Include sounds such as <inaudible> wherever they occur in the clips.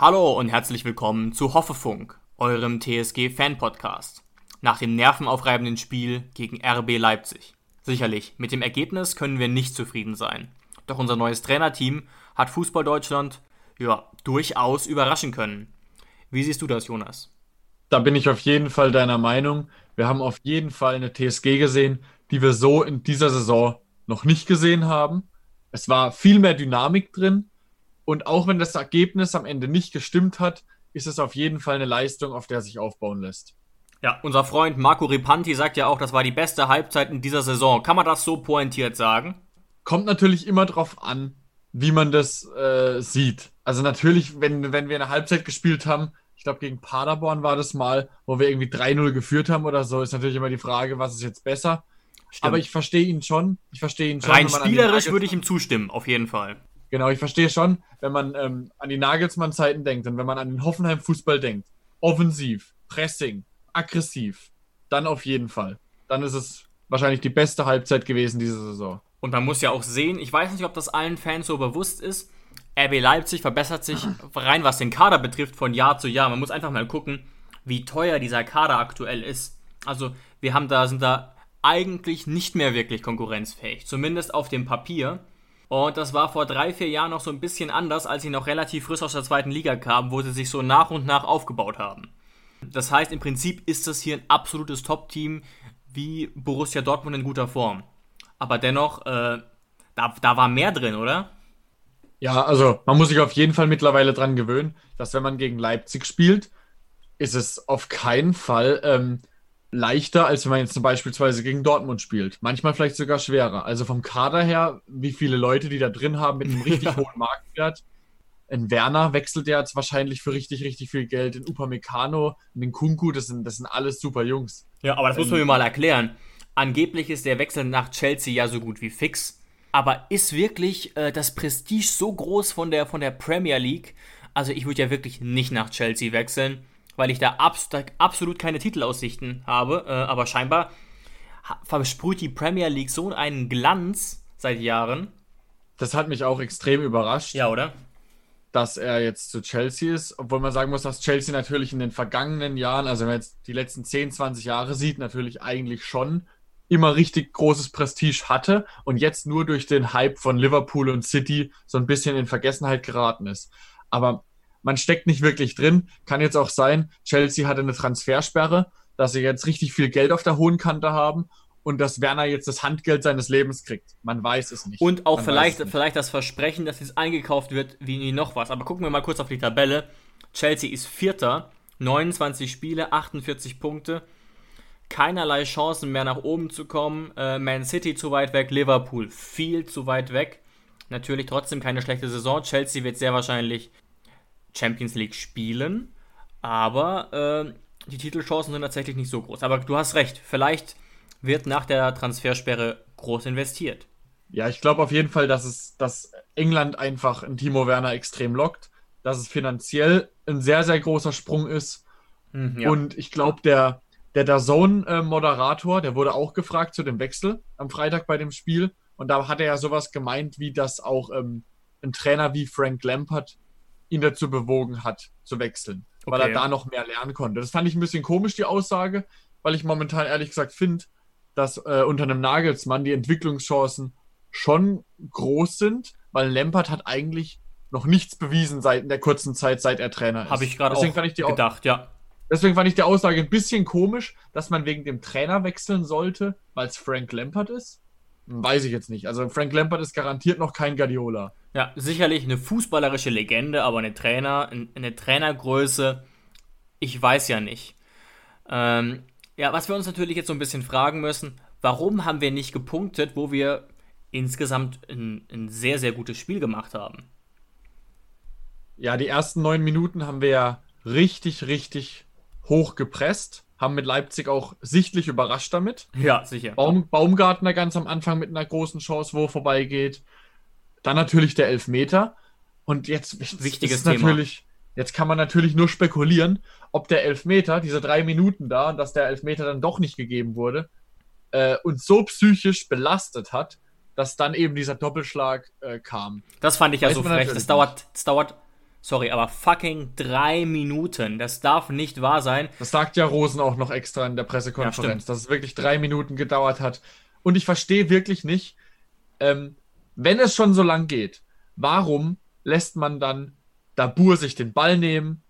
Hallo und herzlich willkommen zu Hoffefunk, eurem TSG-Fan-Podcast. Nach dem nervenaufreibenden Spiel gegen RB Leipzig. Sicherlich, mit dem Ergebnis können wir nicht zufrieden sein. Doch unser neues Trainerteam hat Fußball Deutschland ja, durchaus überraschen können. Wie siehst du das, Jonas? Da bin ich auf jeden Fall deiner Meinung. Wir haben auf jeden Fall eine TSG gesehen, die wir so in dieser Saison noch nicht gesehen haben. Es war viel mehr Dynamik drin. Und auch wenn das Ergebnis am Ende nicht gestimmt hat, ist es auf jeden Fall eine Leistung, auf der sich aufbauen lässt. Ja, unser Freund Marco Ripanti sagt ja auch, das war die beste Halbzeit in dieser Saison. Kann man das so pointiert sagen? Kommt natürlich immer drauf an, wie man das äh, sieht. Also natürlich, wenn, wenn wir eine Halbzeit gespielt haben, ich glaube, gegen Paderborn war das mal, wo wir irgendwie 3-0 geführt haben oder so, ist natürlich immer die Frage, was ist jetzt besser. Stimmt. Aber ich verstehe ihn schon. Ich verstehe ihn schon. Rein spielerisch würde ich ihm zustimmen, auf jeden Fall. Genau, ich verstehe schon, wenn man ähm, an die Nagelsmann-Zeiten denkt und wenn man an den Hoffenheim-Fußball denkt. Offensiv, Pressing, aggressiv. Dann auf jeden Fall. Dann ist es wahrscheinlich die beste Halbzeit gewesen diese Saison. Und man muss ja auch sehen, ich weiß nicht, ob das allen Fans so bewusst ist, RB Leipzig verbessert sich rein, was den Kader betrifft, von Jahr zu Jahr. Man muss einfach mal gucken, wie teuer dieser Kader aktuell ist. Also, wir haben da, sind da eigentlich nicht mehr wirklich konkurrenzfähig, zumindest auf dem Papier. Und das war vor drei, vier Jahren noch so ein bisschen anders, als sie noch relativ frisch aus der zweiten Liga kamen, wo sie sich so nach und nach aufgebaut haben. Das heißt, im Prinzip ist das hier ein absolutes Top-Team wie Borussia Dortmund in guter Form. Aber dennoch, äh, da, da war mehr drin, oder? Ja, also man muss sich auf jeden Fall mittlerweile dran gewöhnen, dass wenn man gegen Leipzig spielt, ist es auf keinen Fall ähm, leichter, als wenn man jetzt zum beispielsweise gegen Dortmund spielt. Manchmal vielleicht sogar schwerer. Also vom Kader her, wie viele Leute die da drin haben mit einem <laughs> richtig hohen Marktwert. In Werner wechselt der jetzt wahrscheinlich für richtig, richtig viel Geld. In Upamecano, in den Kunku, das sind, das sind alles super Jungs. Ja, aber das ähm, muss man mir mal erklären. Angeblich ist der Wechsel nach Chelsea ja so gut wie fix. Aber ist wirklich äh, das Prestige so groß von der, von der Premier League? Also ich würde ja wirklich nicht nach Chelsea wechseln, weil ich da abs absolut keine Titelaussichten habe. Äh, aber scheinbar versprüht die Premier League so einen Glanz seit Jahren. Das hat mich auch extrem überrascht. Ja, oder? Dass er jetzt zu Chelsea ist, obwohl man sagen muss, dass Chelsea natürlich in den vergangenen Jahren, also wenn man jetzt die letzten 10, 20 Jahre sieht, natürlich eigentlich schon immer richtig großes Prestige hatte und jetzt nur durch den Hype von Liverpool und City so ein bisschen in Vergessenheit geraten ist. Aber man steckt nicht wirklich drin. Kann jetzt auch sein, Chelsea hatte eine Transfersperre, dass sie jetzt richtig viel Geld auf der hohen Kante haben und dass Werner jetzt das Handgeld seines Lebens kriegt. Man weiß es nicht. Und auch Man vielleicht, vielleicht das Versprechen, dass es eingekauft wird, wie nie noch was. Aber gucken wir mal kurz auf die Tabelle. Chelsea ist Vierter, 29 Spiele, 48 Punkte keinerlei Chancen mehr nach oben zu kommen. Äh, Man City zu weit weg, Liverpool viel zu weit weg. Natürlich trotzdem keine schlechte Saison. Chelsea wird sehr wahrscheinlich Champions League spielen, aber äh, die Titelchancen sind tatsächlich nicht so groß. Aber du hast recht, vielleicht wird nach der Transfersperre groß investiert. Ja, ich glaube auf jeden Fall, dass es, dass England einfach in Timo Werner extrem lockt, dass es finanziell ein sehr, sehr großer Sprung ist. Mhm, ja. Und ich glaube, der, der DAZN-Moderator, der wurde auch gefragt zu dem Wechsel am Freitag bei dem Spiel. Und da hat er ja sowas gemeint, wie das auch ähm, ein Trainer wie Frank Lampard ihn dazu bewogen hat, zu wechseln. Okay. Weil er da noch mehr lernen konnte. Das fand ich ein bisschen komisch, die Aussage, weil ich momentan ehrlich gesagt finde, dass äh, unter einem Nagelsmann die Entwicklungschancen schon groß sind, weil Lampard hat eigentlich noch nichts bewiesen seit in der kurzen Zeit, seit er Trainer ist. Habe ich gerade auch gedacht, ja. Deswegen fand ich die Aussage ein bisschen komisch, dass man wegen dem Trainer wechseln sollte, weil es Frank Lampard ist. Weiß ich jetzt nicht. Also Frank Lampard ist garantiert noch kein Guardiola. Ja, sicherlich eine fußballerische Legende, aber eine Trainer, eine Trainergröße, ich weiß ja nicht. Ähm, ja, was wir uns natürlich jetzt so ein bisschen fragen müssen, warum haben wir nicht gepunktet, wo wir insgesamt ein, ein sehr, sehr gutes Spiel gemacht haben? Ja, die ersten neun Minuten haben wir ja richtig, richtig hoch gepresst, haben mit Leipzig auch sichtlich überrascht damit. Ja, sicher. Baum, Baumgartner ganz am Anfang mit einer großen Chance, wo er vorbeigeht. Dann natürlich der Elfmeter. Und jetzt Wichtiges ist natürlich, jetzt kann man natürlich nur spekulieren, ob der Elfmeter, diese drei Minuten da, dass der Elfmeter dann doch nicht gegeben wurde, äh, uns so psychisch belastet hat, dass dann eben dieser Doppelschlag äh, kam. Das fand ich ja Weiß so frech. Das dauert, das dauert Sorry, aber fucking drei Minuten. Das darf nicht wahr sein. Das sagt ja Rosen auch noch extra in der Pressekonferenz, ja, dass es wirklich drei Minuten gedauert hat. Und ich verstehe wirklich nicht, ähm, wenn es schon so lang geht, warum lässt man dann Dabur sich den Ball nehmen?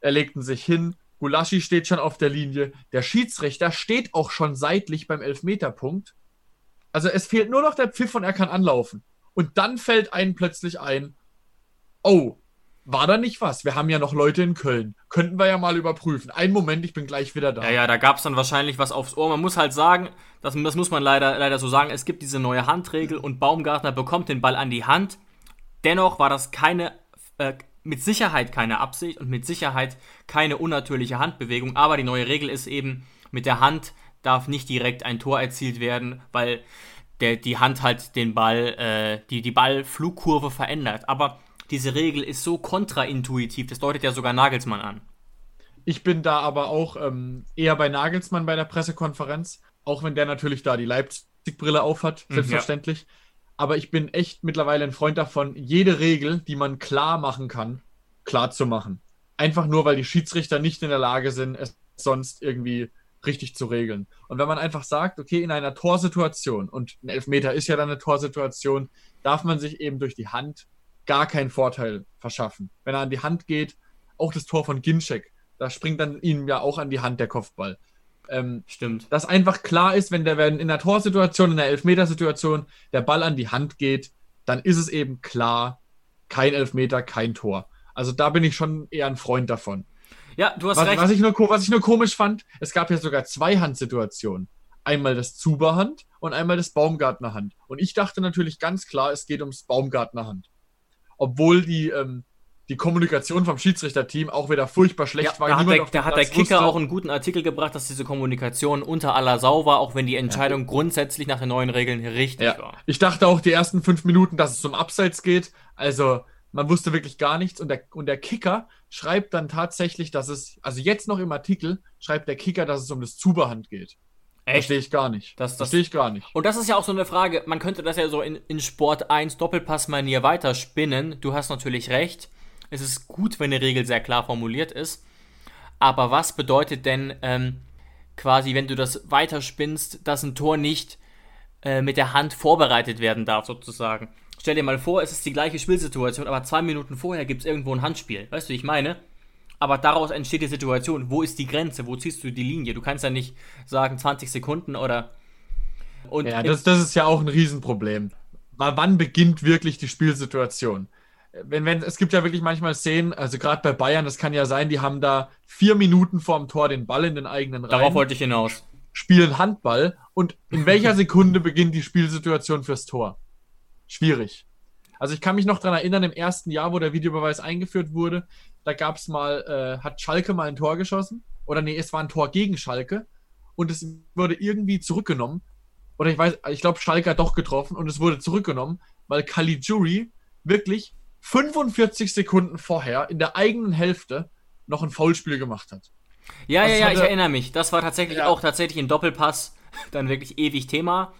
Er legten sich hin. Gulaschi steht schon auf der Linie. Der Schiedsrichter steht auch schon seitlich beim Elfmeterpunkt. Also es fehlt nur noch der Pfiff und er kann anlaufen. Und dann fällt einem plötzlich ein, oh, war da nicht was? Wir haben ja noch Leute in Köln. Könnten wir ja mal überprüfen. Einen Moment, ich bin gleich wieder da. Ja, ja, da gab es dann wahrscheinlich was aufs Ohr. Man muss halt sagen, das, das muss man leider, leider so sagen, es gibt diese neue Handregel und Baumgartner bekommt den Ball an die Hand. Dennoch war das keine, äh, mit Sicherheit keine Absicht und mit Sicherheit keine unnatürliche Handbewegung. Aber die neue Regel ist eben, mit der Hand darf nicht direkt ein Tor erzielt werden, weil der, die Hand halt den Ball, äh, die, die Ballflugkurve verändert. Aber diese Regel ist so kontraintuitiv, das deutet ja sogar Nagelsmann an. Ich bin da aber auch ähm, eher bei Nagelsmann bei der Pressekonferenz, auch wenn der natürlich da die Leipzig-Brille aufhat, mhm, selbstverständlich. Ja. Aber ich bin echt mittlerweile ein Freund davon, jede Regel, die man klar machen kann, klar zu machen. Einfach nur, weil die Schiedsrichter nicht in der Lage sind, es sonst irgendwie richtig zu regeln. Und wenn man einfach sagt, okay, in einer Torsituation, und ein Elfmeter ist ja dann eine Torsituation, darf man sich eben durch die Hand gar keinen Vorteil verschaffen. Wenn er an die Hand geht, auch das Tor von Ginczek, da springt dann ihm ja auch an die Hand der Kopfball. Ähm, Stimmt. Dass einfach klar ist, wenn der wenn in der Torsituation, in der Elfmetersituation der Ball an die Hand geht, dann ist es eben klar, kein Elfmeter, kein Tor. Also da bin ich schon eher ein Freund davon. Ja, du hast was, recht. Was ich, nur, was ich nur komisch fand, es gab ja sogar zwei Handsituationen. Einmal das Zuberhand und einmal das Baumgartnerhand. Und ich dachte natürlich ganz klar, es geht ums Baumgartnerhand obwohl die, ähm, die Kommunikation vom Schiedsrichterteam auch wieder furchtbar schlecht ja, war. Da hat, der, da hat der, Kicker wusste. auch einen guten Artikel gebracht, dass diese Kommunikation unter aller Sau war, auch wenn die Entscheidung ja. grundsätzlich nach den neuen Regeln richtig ja. war. Ich dachte auch die ersten fünf Minuten, dass es zum Abseits geht. Also man wusste wirklich gar nichts. Und der, und der Kicker schreibt dann tatsächlich, dass es, also jetzt noch im Artikel, schreibt der Kicker, dass es um das Zuberhand geht. Echt? Verstehe ich gar nicht. Das, das Verstehe ich gar nicht. Und das ist ja auch so eine Frage, man könnte das ja so in, in Sport 1 Doppelpassmanier weiterspinnen. Du hast natürlich recht. Es ist gut, wenn eine Regel sehr klar formuliert ist. Aber was bedeutet denn ähm, quasi, wenn du das weiterspinnst, dass ein Tor nicht äh, mit der Hand vorbereitet werden darf, sozusagen? Stell dir mal vor, es ist die gleiche Spielsituation, aber zwei Minuten vorher gibt es irgendwo ein Handspiel. Weißt du, wie ich meine? Aber daraus entsteht die Situation. Wo ist die Grenze? Wo ziehst du die Linie? Du kannst ja nicht sagen 20 Sekunden oder. Und ja, das, das ist ja auch ein Riesenproblem. Wann beginnt wirklich die Spielsituation? Wenn, wenn, es gibt ja wirklich manchmal Szenen, also gerade bei Bayern, das kann ja sein, die haben da vier Minuten vorm Tor den Ball in den eigenen Reihen. Darauf wollte ich hinaus. Spielen Handball und in welcher Sekunde beginnt die Spielsituation fürs Tor? Schwierig. Also ich kann mich noch daran erinnern, im ersten Jahr, wo der Videobeweis eingeführt wurde, da gab es mal, äh, hat Schalke mal ein Tor geschossen. Oder nee, es war ein Tor gegen Schalke. Und es wurde irgendwie zurückgenommen. Oder ich weiß, ich glaube, Schalke hat doch getroffen und es wurde zurückgenommen, weil Caligiuri wirklich 45 Sekunden vorher in der eigenen Hälfte noch ein Foulspiel gemacht hat. Ja, also ja, ja, hatte, ich erinnere mich. Das war tatsächlich ja. auch tatsächlich ein Doppelpass. <laughs> Dann wirklich ewig Thema.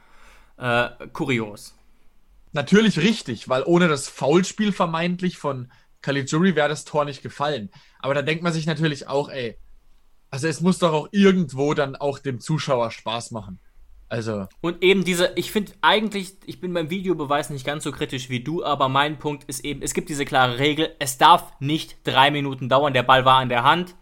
Äh, kurios. Natürlich richtig, weil ohne das Foulspiel vermeintlich von Caligiuri wäre das Tor nicht gefallen. Aber da denkt man sich natürlich auch, ey, also es muss doch auch irgendwo dann auch dem Zuschauer Spaß machen. Also. Und eben diese, ich finde eigentlich, ich bin beim Videobeweis nicht ganz so kritisch wie du, aber mein Punkt ist eben, es gibt diese klare Regel, es darf nicht drei Minuten dauern, der Ball war an der Hand.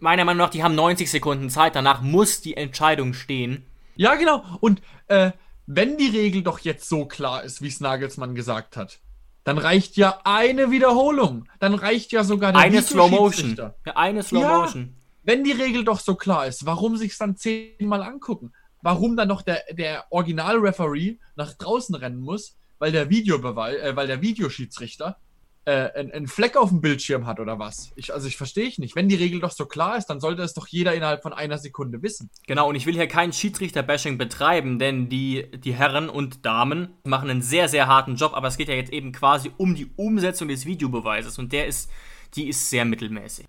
Meiner Meinung nach, die haben 90 Sekunden Zeit, danach muss die Entscheidung stehen. Ja, genau. Und äh, wenn die Regel doch jetzt so klar ist, wie es Nagelsmann gesagt hat, dann reicht ja eine Wiederholung. Dann reicht ja sogar der Eine Slow Motion. Ja, eine Slow Motion. Ja, wenn die Regel doch so klar ist, warum sich es dann zehnmal angucken? warum dann noch der, der Original-Referee nach draußen rennen muss, weil der Videobeweis, äh, weil der Videoschiedsrichter äh, einen Fleck auf dem Bildschirm hat oder was. Ich, also ich verstehe ich nicht. Wenn die Regel doch so klar ist, dann sollte es doch jeder innerhalb von einer Sekunde wissen. Genau, und ich will hier kein Schiedsrichter-Bashing betreiben, denn die, die Herren und Damen machen einen sehr, sehr harten Job, aber es geht ja jetzt eben quasi um die Umsetzung des Videobeweises und der ist, die ist sehr mittelmäßig.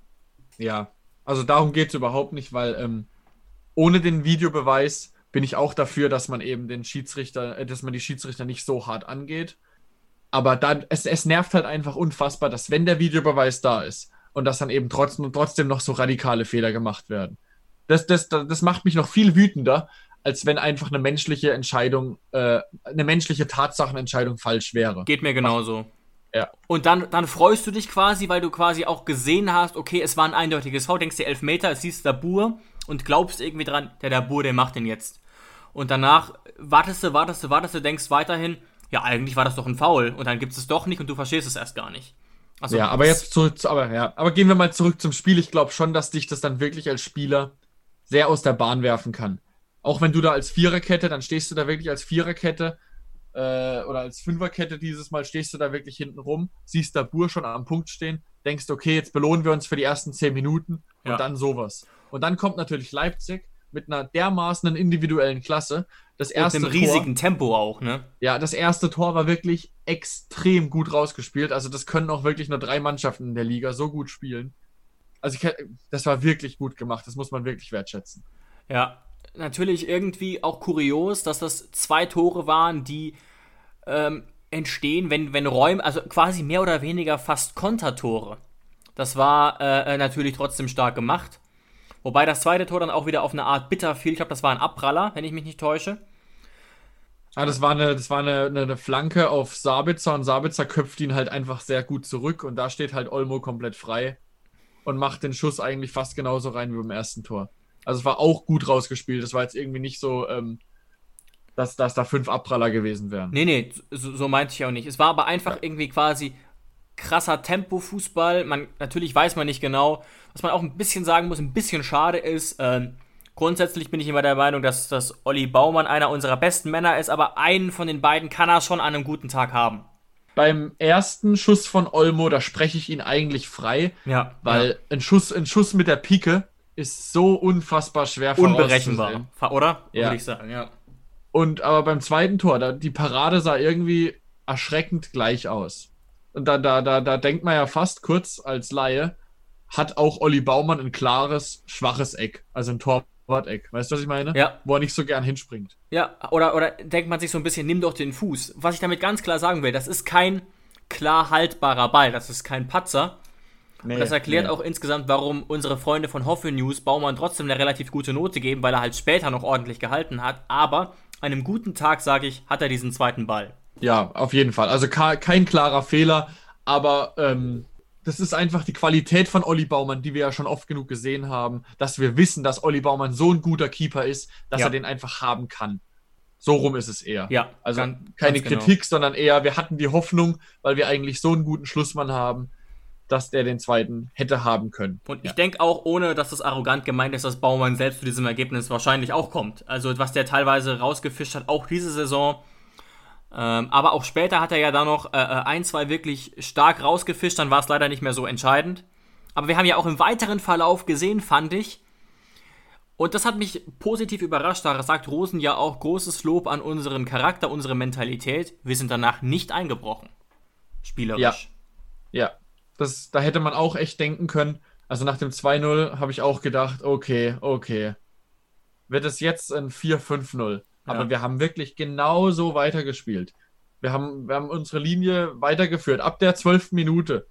Ja, also darum geht es überhaupt nicht, weil ähm, ohne den Videobeweis bin ich auch dafür, dass man eben den Schiedsrichter, äh, dass man die Schiedsrichter nicht so hart angeht. Aber dann, es, es nervt halt einfach unfassbar, dass wenn der Videobeweis da ist und dass dann eben trotzdem, trotzdem noch so radikale Fehler gemacht werden. Das, das, das macht mich noch viel wütender, als wenn einfach eine menschliche Entscheidung, äh, eine menschliche Tatsachenentscheidung falsch wäre. Geht mir genauso. Ja. Und dann, dann freust du dich quasi, weil du quasi auch gesehen hast, okay, es war ein eindeutiges V, denkst dir Elfmeter, siehst Dabur und glaubst irgendwie dran, der Dabur, der macht den jetzt. Und danach wartest du, wartest du, wartest du, denkst weiterhin, ja, eigentlich war das doch ein Foul. Und dann gibt es es doch nicht und du verstehst es erst gar nicht. Also, ja, aber jetzt zurück, zu, aber, ja, aber gehen wir mal zurück zum Spiel. Ich glaube schon, dass dich das dann wirklich als Spieler sehr aus der Bahn werfen kann. Auch wenn du da als Viererkette, dann stehst du da wirklich als Viererkette äh, oder als Fünferkette dieses Mal, stehst du da wirklich hinten rum, siehst da Bur schon am Punkt stehen, denkst, okay, jetzt belohnen wir uns für die ersten zehn Minuten und ja. dann sowas. Und dann kommt natürlich Leipzig mit einer dermaßen individuellen Klasse. Das erste und einem riesigen Tor, Tempo auch, ne? Ja, das erste Tor war wirklich extrem gut rausgespielt. Also das können auch wirklich nur drei Mannschaften in der Liga so gut spielen. Also ich, das war wirklich gut gemacht. Das muss man wirklich wertschätzen. Ja, natürlich irgendwie auch kurios, dass das zwei Tore waren, die ähm, entstehen, wenn, wenn Räume, also quasi mehr oder weniger fast Kontertore. Das war äh, äh natürlich trotzdem stark gemacht. Wobei das zweite Tor dann auch wieder auf eine Art bitter fiel. Ich glaube, das war ein Abpraller, wenn ich mich nicht täusche. Ah, das war, eine, das war eine, eine, Flanke auf Sabitzer und Sabitzer köpft ihn halt einfach sehr gut zurück und da steht halt Olmo komplett frei und macht den Schuss eigentlich fast genauso rein wie beim ersten Tor. Also es war auch gut rausgespielt. Das war jetzt irgendwie nicht so, ähm, dass, dass da fünf Abpraller gewesen wären. Nee, nee, so, so meinte ich auch nicht. Es war aber einfach ja. irgendwie quasi krasser Tempo-Fußball. Man, natürlich weiß man nicht genau, was man auch ein bisschen sagen muss, ein bisschen schade ist. Ähm, grundsätzlich bin ich immer der Meinung, dass, dass Olli Baumann einer unserer besten Männer ist, aber einen von den beiden kann er schon an einem guten Tag haben. Beim ersten Schuss von Olmo, da spreche ich ihn eigentlich frei, ja, weil ja. Ein, Schuss, ein Schuss mit der Pike ist so unfassbar schwer Unberechenbar, oder? Ja. Würde ich sagen, ja. Und aber beim zweiten Tor, da, die Parade sah irgendwie erschreckend gleich aus. Und da, da, da, da denkt man ja fast kurz als Laie, hat auch Olli Baumann ein klares, schwaches Eck, also ein Torwart-Eck. Weißt du, was ich meine? Ja. Wo er nicht so gern hinspringt. Ja, oder, oder denkt man sich so ein bisschen, nimm doch den Fuß. Was ich damit ganz klar sagen will, das ist kein klar haltbarer Ball, das ist kein Patzer. Nee, das erklärt nee. auch insgesamt, warum unsere Freunde von Hoffe News Baumann trotzdem eine relativ gute Note geben, weil er halt später noch ordentlich gehalten hat. Aber an einem guten Tag, sage ich, hat er diesen zweiten Ball. Ja, auf jeden Fall. Also kein klarer Fehler, aber ähm, das ist einfach die Qualität von Olli Baumann, die wir ja schon oft genug gesehen haben, dass wir wissen, dass Olli Baumann so ein guter Keeper ist, dass ja. er den einfach haben kann. So rum ist es eher. Ja, also ganz, keine ganz genau. Kritik, genau. sondern eher, wir hatten die Hoffnung, weil wir eigentlich so einen guten Schlussmann haben, dass der den zweiten hätte haben können. Und ich denke auch, ohne dass das arrogant gemeint ist, dass Baumann selbst zu diesem Ergebnis wahrscheinlich auch kommt. Also was der teilweise rausgefischt hat, auch diese Saison, ähm, aber auch später hat er ja da noch äh, äh, ein, zwei wirklich stark rausgefischt, dann war es leider nicht mehr so entscheidend. Aber wir haben ja auch im weiteren Verlauf gesehen, fand ich, und das hat mich positiv überrascht, da sagt Rosen ja auch großes Lob an unseren Charakter, unsere Mentalität. Wir sind danach nicht eingebrochen. Spielerisch. Ja. Ja. Das, da hätte man auch echt denken können. Also nach dem 2-0 habe ich auch gedacht, okay, okay. Wird es jetzt ein 4-5-0? Aber ja. wir haben wirklich genauso weitergespielt. Wir haben, wir haben unsere Linie weitergeführt. Ab der zwölften Minute,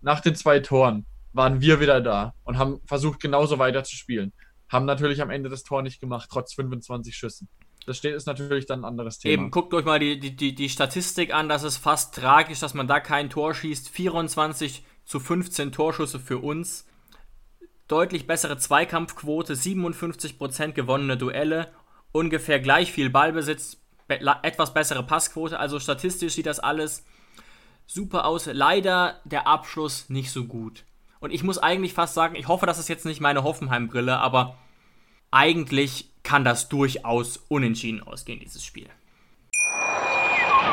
nach den zwei Toren, waren wir wieder da und haben versucht, genauso weiterzuspielen. Haben natürlich am Ende das Tor nicht gemacht, trotz 25 Schüssen. das steht, ist natürlich dann ein anderes Thema. Eben, guckt euch mal die, die, die, die Statistik an, das ist fast tragisch, dass man da kein Tor schießt. 24 zu 15 Torschüsse für uns. Deutlich bessere Zweikampfquote, 57% gewonnene Duelle, ungefähr gleich viel Ballbesitz, be etwas bessere Passquote. Also statistisch sieht das alles super aus. Leider der Abschluss nicht so gut. Und ich muss eigentlich fast sagen, ich hoffe, das ist jetzt nicht meine Hoffenheim-Brille, aber eigentlich kann das durchaus unentschieden ausgehen, dieses Spiel.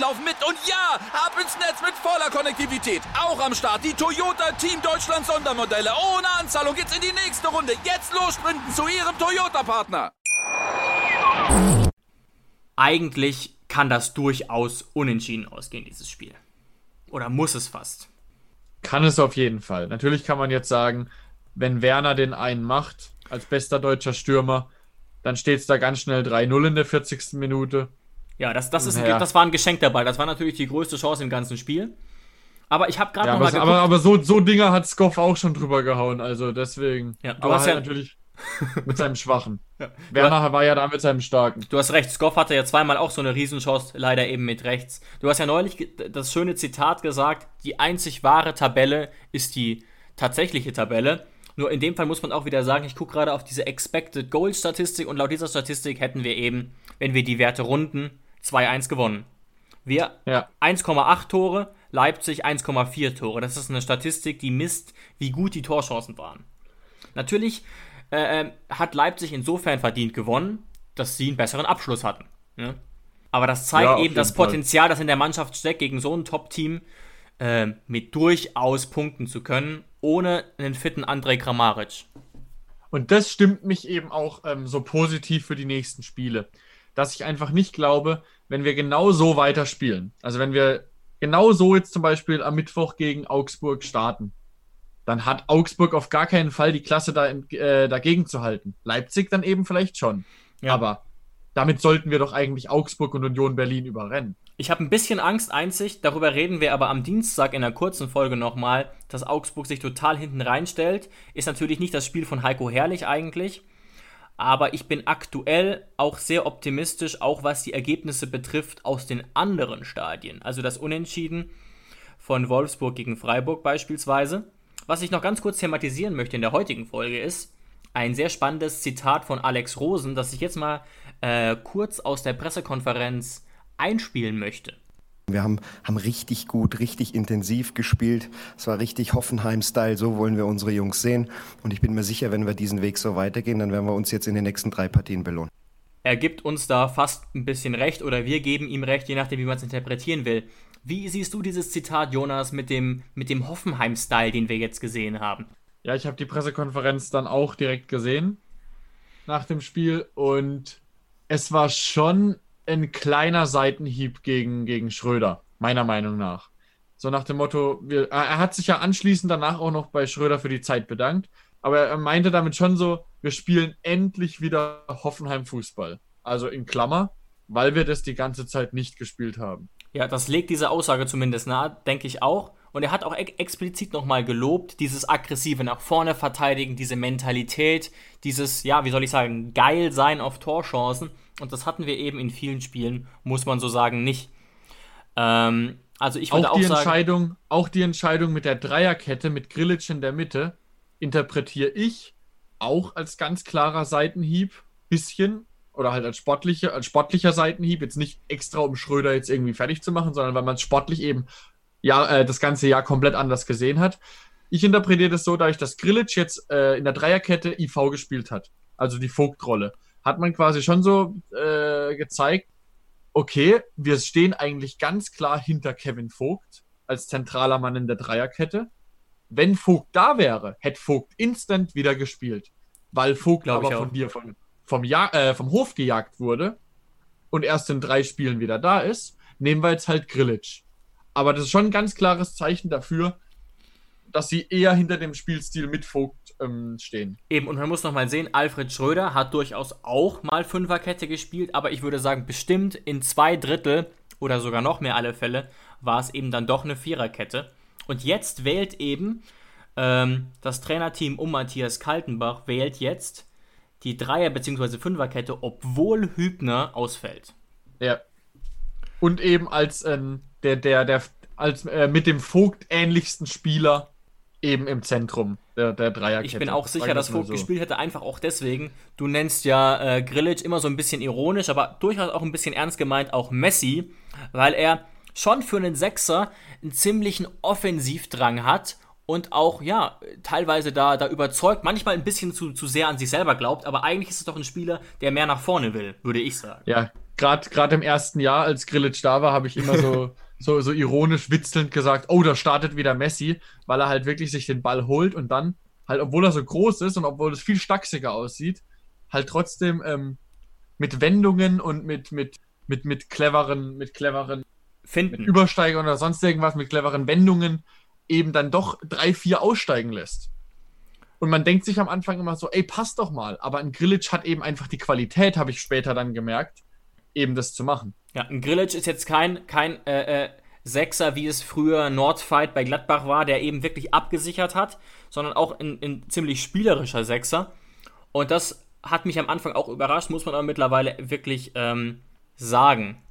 laufen mit. Und ja, ab ins Netz mit voller Konnektivität. Auch am Start die Toyota Team Deutschland Sondermodelle. Ohne Anzahlung geht's in die nächste Runde. Jetzt los sprinten zu ihrem Toyota-Partner. Eigentlich kann das durchaus unentschieden ausgehen, dieses Spiel. Oder muss es fast. Kann es auf jeden Fall. Natürlich kann man jetzt sagen, wenn Werner den einen macht, als bester deutscher Stürmer, dann steht es da ganz schnell 3-0 in der 40. Minute. Ja, das, das, ist ein, ja. das war ein Geschenk dabei. Das war natürlich die größte Chance im ganzen Spiel. Aber ich habe gerade ja, noch mal geguckt. Aber, aber so, so Dinger hat Skoff auch schon drüber gehauen. Also deswegen. Ja, du aber hast halt ja natürlich mit seinem Schwachen. <laughs> Ja. Werner war ja da mit seinem Starken. Du hast recht. Skoff hatte ja zweimal auch so eine Riesenchance, leider eben mit rechts. Du hast ja neulich das schöne Zitat gesagt: Die einzig wahre Tabelle ist die tatsächliche Tabelle. Nur in dem Fall muss man auch wieder sagen, ich gucke gerade auf diese Expected Goal Statistik und laut dieser Statistik hätten wir eben, wenn wir die Werte runden, 2-1 gewonnen. Wir ja. 1,8 Tore, Leipzig 1,4 Tore. Das ist eine Statistik, die misst, wie gut die Torchancen waren. Natürlich äh, ähm, hat Leipzig insofern verdient gewonnen, dass sie einen besseren Abschluss hatten. Ne? Aber das zeigt ja, eben das Potenzial, Fall. das in der Mannschaft steckt, gegen so ein Top-Team äh, mit durchaus punkten zu können, ohne einen fitten Andrej Kramaric. Und das stimmt mich eben auch ähm, so positiv für die nächsten Spiele dass ich einfach nicht glaube, wenn wir genau so weiterspielen, also wenn wir genau so jetzt zum Beispiel am Mittwoch gegen Augsburg starten, dann hat Augsburg auf gar keinen Fall die Klasse da, äh, dagegen zu halten. Leipzig dann eben vielleicht schon. Ja. Aber damit sollten wir doch eigentlich Augsburg und Union Berlin überrennen. Ich habe ein bisschen Angst einzig, darüber reden wir aber am Dienstag in einer kurzen Folge nochmal, dass Augsburg sich total hinten reinstellt. Ist natürlich nicht das Spiel von Heiko Herrlich eigentlich. Aber ich bin aktuell auch sehr optimistisch, auch was die Ergebnisse betrifft aus den anderen Stadien. Also das Unentschieden von Wolfsburg gegen Freiburg beispielsweise. Was ich noch ganz kurz thematisieren möchte in der heutigen Folge ist ein sehr spannendes Zitat von Alex Rosen, das ich jetzt mal äh, kurz aus der Pressekonferenz einspielen möchte. Wir haben, haben richtig gut, richtig intensiv gespielt. Es war richtig Hoffenheim-Style. So wollen wir unsere Jungs sehen. Und ich bin mir sicher, wenn wir diesen Weg so weitergehen, dann werden wir uns jetzt in den nächsten drei Partien belohnen. Er gibt uns da fast ein bisschen recht oder wir geben ihm recht, je nachdem, wie man es interpretieren will. Wie siehst du dieses Zitat, Jonas, mit dem, mit dem Hoffenheim-Style, den wir jetzt gesehen haben? Ja, ich habe die Pressekonferenz dann auch direkt gesehen nach dem Spiel und es war schon ein kleiner Seitenhieb gegen, gegen Schröder, meiner Meinung nach. So nach dem Motto, wir, er hat sich ja anschließend danach auch noch bei Schröder für die Zeit bedankt, aber er meinte damit schon so, wir spielen endlich wieder Hoffenheim Fußball. Also in Klammer, weil wir das die ganze Zeit nicht gespielt haben. Ja, das legt diese Aussage zumindest nahe, denke ich auch. Und er hat auch ex explizit nochmal gelobt, dieses aggressive nach vorne verteidigen, diese Mentalität, dieses, ja, wie soll ich sagen, geil sein auf Torchancen. Und das hatten wir eben in vielen Spielen, muss man so sagen, nicht. Ähm, also ich würde auch, auch die sagen, Entscheidung, auch die Entscheidung mit der Dreierkette mit Grillitsch in der Mitte interpretiere ich auch als ganz klarer Seitenhieb, bisschen oder halt als sportlicher, als sportlicher Seitenhieb, jetzt nicht extra um Schröder jetzt irgendwie fertig zu machen, sondern weil man es sportlich eben ja, äh, das ganze Jahr komplett anders gesehen hat. Ich interpretiere das so, dadurch, dass Grillitsch jetzt äh, in der Dreierkette IV gespielt hat, also die Vogtrolle hat man quasi schon so äh, gezeigt, okay, wir stehen eigentlich ganz klar hinter Kevin Vogt als zentraler Mann in der Dreierkette. Wenn Vogt da wäre, hätte Vogt instant wieder gespielt, weil Vogt Glaub aber von dir vom, vom, ja äh, vom Hof gejagt wurde und erst in drei Spielen wieder da ist, nehmen wir jetzt halt Grillitsch. Aber das ist schon ein ganz klares Zeichen dafür, dass sie eher hinter dem Spielstil mit Vogt ähm, stehen. Eben, und man muss nochmal sehen, Alfred Schröder hat durchaus auch mal Fünferkette gespielt, aber ich würde sagen, bestimmt in zwei Drittel oder sogar noch mehr alle Fälle war es eben dann doch eine Viererkette. Und jetzt wählt eben ähm, das Trainerteam um Matthias Kaltenbach, wählt jetzt die Dreier- bzw. Fünferkette, obwohl Hübner ausfällt. Ja. Und eben als ähm, der, der, der, als äh, mit dem Vogt ähnlichsten Spieler eben im Zentrum der, der Dreierkette. Ich bin auch sicher, dass Vogt so. gespielt hätte, einfach auch deswegen. Du nennst ja äh, Grilic immer so ein bisschen ironisch, aber durchaus auch ein bisschen ernst gemeint, auch Messi, weil er schon für einen Sechser einen ziemlichen Offensivdrang hat und auch, ja, teilweise da, da überzeugt, manchmal ein bisschen zu, zu sehr an sich selber glaubt, aber eigentlich ist es doch ein Spieler, der mehr nach vorne will, würde ich sagen. Ja, gerade im ersten Jahr, als Grillitsch da war, habe ich immer so, <laughs> so, so ironisch witzelnd gesagt, oh, da startet wieder Messi, weil er halt wirklich sich den Ball holt und dann halt, obwohl er so groß ist und obwohl es viel stachsiger aussieht, halt trotzdem ähm, mit Wendungen und mit, mit, mit, mit cleveren, mit cleveren Finden. Mit Übersteigern oder sonst irgendwas, mit cleveren Wendungen eben dann doch drei, vier aussteigen lässt. Und man denkt sich am Anfang immer so, ey, passt doch mal. Aber ein Grillitsch hat eben einfach die Qualität, habe ich später dann gemerkt, eben das zu machen. Ja, ein Grillitsch ist jetzt kein, kein äh, äh, Sechser, wie es früher Nordfight bei Gladbach war, der eben wirklich abgesichert hat, sondern auch ein, ein ziemlich spielerischer Sechser. Und das hat mich am Anfang auch überrascht, muss man aber mittlerweile wirklich ähm, sagen.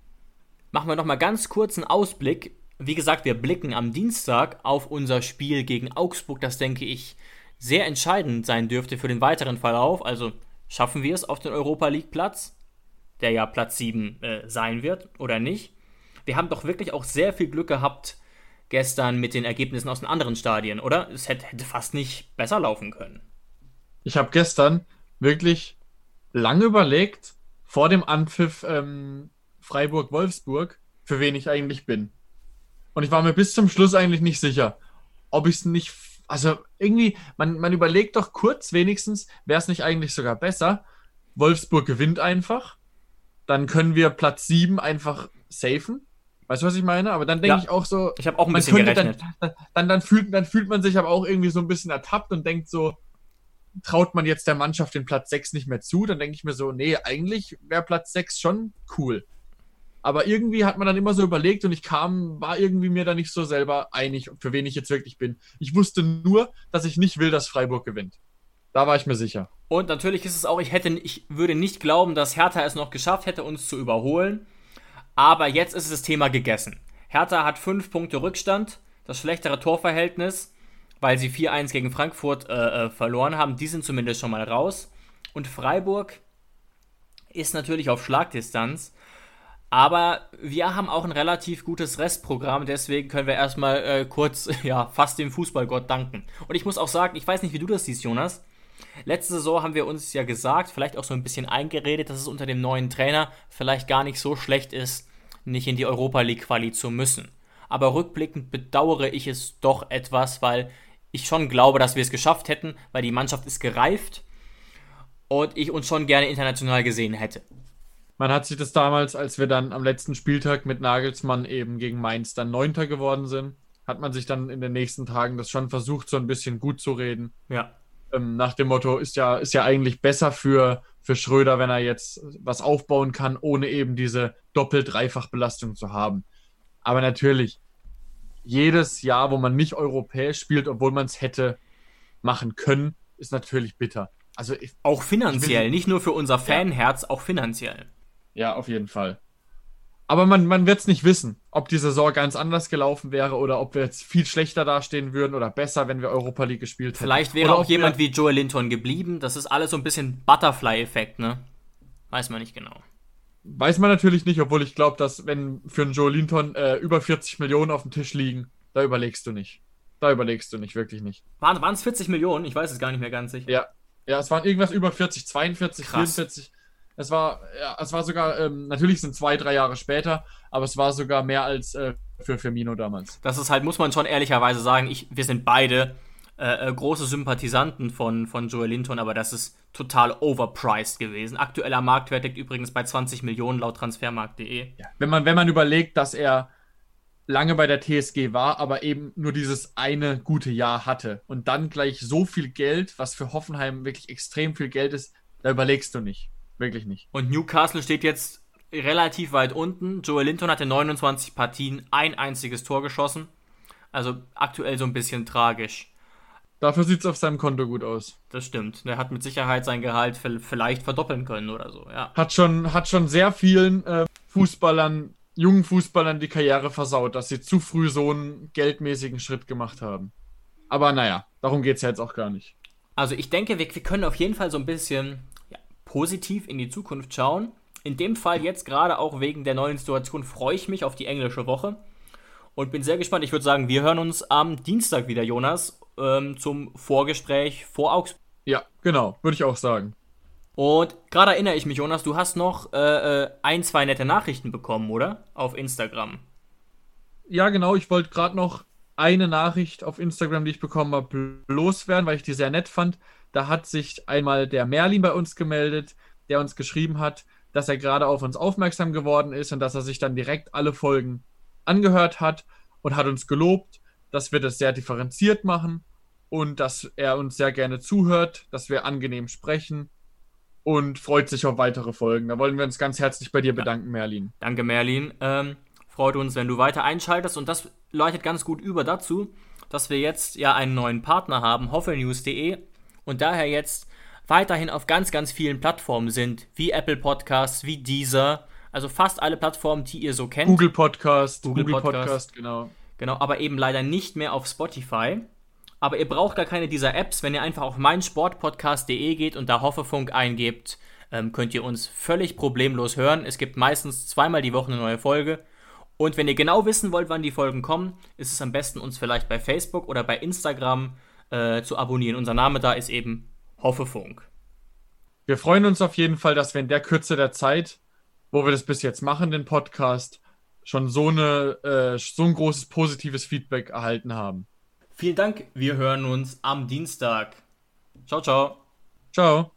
Machen wir nochmal ganz kurz einen Ausblick wie gesagt, wir blicken am Dienstag auf unser Spiel gegen Augsburg, das denke ich sehr entscheidend sein dürfte für den weiteren Verlauf. Also schaffen wir es auf den Europa League Platz, der ja Platz 7 äh, sein wird, oder nicht? Wir haben doch wirklich auch sehr viel Glück gehabt gestern mit den Ergebnissen aus den anderen Stadien, oder? Es hätte, hätte fast nicht besser laufen können. Ich habe gestern wirklich lange überlegt, vor dem Anpfiff ähm, Freiburg-Wolfsburg, für wen ich eigentlich bin. Und ich war mir bis zum Schluss eigentlich nicht sicher, ob ich es nicht. Also irgendwie, man, man überlegt doch kurz wenigstens, wäre es nicht eigentlich sogar besser. Wolfsburg gewinnt einfach. Dann können wir Platz 7 einfach safen. Weißt du, was ich meine? Aber dann denke ja, ich auch so. Ich habe auch ein bisschen gerechnet. Dann, dann, dann, fühlt, dann fühlt man sich aber auch irgendwie so ein bisschen ertappt und denkt so, traut man jetzt der Mannschaft den Platz 6 nicht mehr zu? Dann denke ich mir so, nee, eigentlich wäre Platz 6 schon cool. Aber irgendwie hat man dann immer so überlegt und ich kam, war irgendwie mir da nicht so selber einig, für wen ich jetzt wirklich bin. Ich wusste nur, dass ich nicht will, dass Freiburg gewinnt. Da war ich mir sicher. Und natürlich ist es auch, ich hätte, ich würde nicht glauben, dass Hertha es noch geschafft hätte, uns zu überholen. Aber jetzt ist das Thema gegessen. Hertha hat fünf Punkte Rückstand, das schlechtere Torverhältnis, weil sie 4-1 gegen Frankfurt äh, äh, verloren haben. Die sind zumindest schon mal raus. Und Freiburg ist natürlich auf Schlagdistanz. Aber wir haben auch ein relativ gutes Restprogramm, deswegen können wir erstmal äh, kurz, <laughs> ja, fast dem Fußballgott danken. Und ich muss auch sagen, ich weiß nicht, wie du das siehst, Jonas. Letzte Saison haben wir uns ja gesagt, vielleicht auch so ein bisschen eingeredet, dass es unter dem neuen Trainer vielleicht gar nicht so schlecht ist, nicht in die Europa League Quali zu müssen. Aber rückblickend bedauere ich es doch etwas, weil ich schon glaube, dass wir es geschafft hätten, weil die Mannschaft ist gereift und ich uns schon gerne international gesehen hätte. Man hat sich das damals, als wir dann am letzten Spieltag mit Nagelsmann eben gegen Mainz dann Neunter geworden sind, hat man sich dann in den nächsten Tagen das schon versucht, so ein bisschen gut zu reden. Ja. Ähm, nach dem Motto, ist ja, ist ja eigentlich besser für, für Schröder, wenn er jetzt was aufbauen kann, ohne eben diese Doppel-Dreifach-Belastung zu haben. Aber natürlich, jedes Jahr, wo man nicht europäisch spielt, obwohl man es hätte machen können, ist natürlich bitter. Also ich, auch finanziell, will, nicht nur für unser Fanherz, ja. auch finanziell. Ja, auf jeden Fall. Aber man, man wird es nicht wissen, ob die Saison ganz anders gelaufen wäre oder ob wir jetzt viel schlechter dastehen würden oder besser, wenn wir Europa League gespielt hätten. Vielleicht wäre oder auch jemand wie Joel Linton geblieben. Das ist alles so ein bisschen Butterfly-Effekt, ne? Weiß man nicht genau. Weiß man natürlich nicht, obwohl ich glaube, dass wenn für einen Joel Linton äh, über 40 Millionen auf dem Tisch liegen, da überlegst du nicht. Da überlegst du nicht, wirklich nicht. Waren es 40 Millionen? Ich weiß es gar nicht mehr ganz sicher. Ja, ja, es waren irgendwas über 40, 42, Krass. 44. Es war, ja, es war sogar, ähm, natürlich sind zwei, drei Jahre später, aber es war sogar mehr als äh, für Firmino damals. Das ist halt, muss man schon ehrlicherweise sagen, ich, wir sind beide äh, äh, große Sympathisanten von, von Joel Linton, aber das ist total overpriced gewesen. Aktueller Marktwert liegt übrigens bei 20 Millionen laut transfermarkt.de. Ja, wenn, man, wenn man überlegt, dass er lange bei der TSG war, aber eben nur dieses eine gute Jahr hatte und dann gleich so viel Geld, was für Hoffenheim wirklich extrem viel Geld ist, da überlegst du nicht. Wirklich nicht. Und Newcastle steht jetzt relativ weit unten. Joel Linton hatte 29 Partien, ein einziges Tor geschossen. Also aktuell so ein bisschen tragisch. Dafür sieht es auf seinem Konto gut aus. Das stimmt. Er hat mit Sicherheit sein Gehalt vielleicht verdoppeln können oder so, ja. Hat schon, hat schon sehr vielen äh, Fußballern, jungen Fußballern die Karriere versaut, dass sie zu früh so einen geldmäßigen Schritt gemacht haben. Aber naja, darum geht es ja jetzt auch gar nicht. Also ich denke, wir, wir können auf jeden Fall so ein bisschen positiv in die Zukunft schauen. In dem Fall jetzt gerade auch wegen der neuen Situation freue ich mich auf die englische Woche und bin sehr gespannt. Ich würde sagen, wir hören uns am Dienstag wieder, Jonas, ähm, zum Vorgespräch vor Augsburg. Ja, genau, würde ich auch sagen. Und gerade erinnere ich mich, Jonas, du hast noch äh, äh, ein, zwei nette Nachrichten bekommen, oder? Auf Instagram. Ja, genau. Ich wollte gerade noch eine Nachricht auf Instagram, die ich bekommen habe, loswerden, weil ich die sehr nett fand. Da hat sich einmal der Merlin bei uns gemeldet, der uns geschrieben hat, dass er gerade auf uns aufmerksam geworden ist und dass er sich dann direkt alle Folgen angehört hat und hat uns gelobt, dass wir das sehr differenziert machen und dass er uns sehr gerne zuhört, dass wir angenehm sprechen und freut sich auf weitere Folgen. Da wollen wir uns ganz herzlich bei dir bedanken, Merlin. Danke, Merlin. Ähm, freut uns, wenn du weiter einschaltest und das leitet ganz gut über dazu, dass wir jetzt ja einen neuen Partner haben, hoffelnews.de und daher jetzt weiterhin auf ganz, ganz vielen Plattformen sind, wie Apple Podcasts, wie Deezer, also fast alle Plattformen, die ihr so kennt. Google Podcast, Google, Google Podcast, Podcast, genau. Genau, aber eben leider nicht mehr auf Spotify. Aber ihr braucht gar keine dieser Apps. Wenn ihr einfach auf meinsportpodcast.de geht und da Hoffefunk eingebt, ähm, könnt ihr uns völlig problemlos hören. Es gibt meistens zweimal die Woche eine neue Folge. Und wenn ihr genau wissen wollt, wann die Folgen kommen, ist es am besten, uns vielleicht bei Facebook oder bei Instagram äh, zu abonnieren. Unser Name da ist eben Hoffefunk. Wir freuen uns auf jeden Fall, dass wir in der Kürze der Zeit, wo wir das bis jetzt machen, den Podcast, schon so, eine, äh, so ein großes positives Feedback erhalten haben. Vielen Dank. Wir hören uns am Dienstag. Ciao, ciao. Ciao.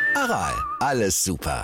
Aral, alles super.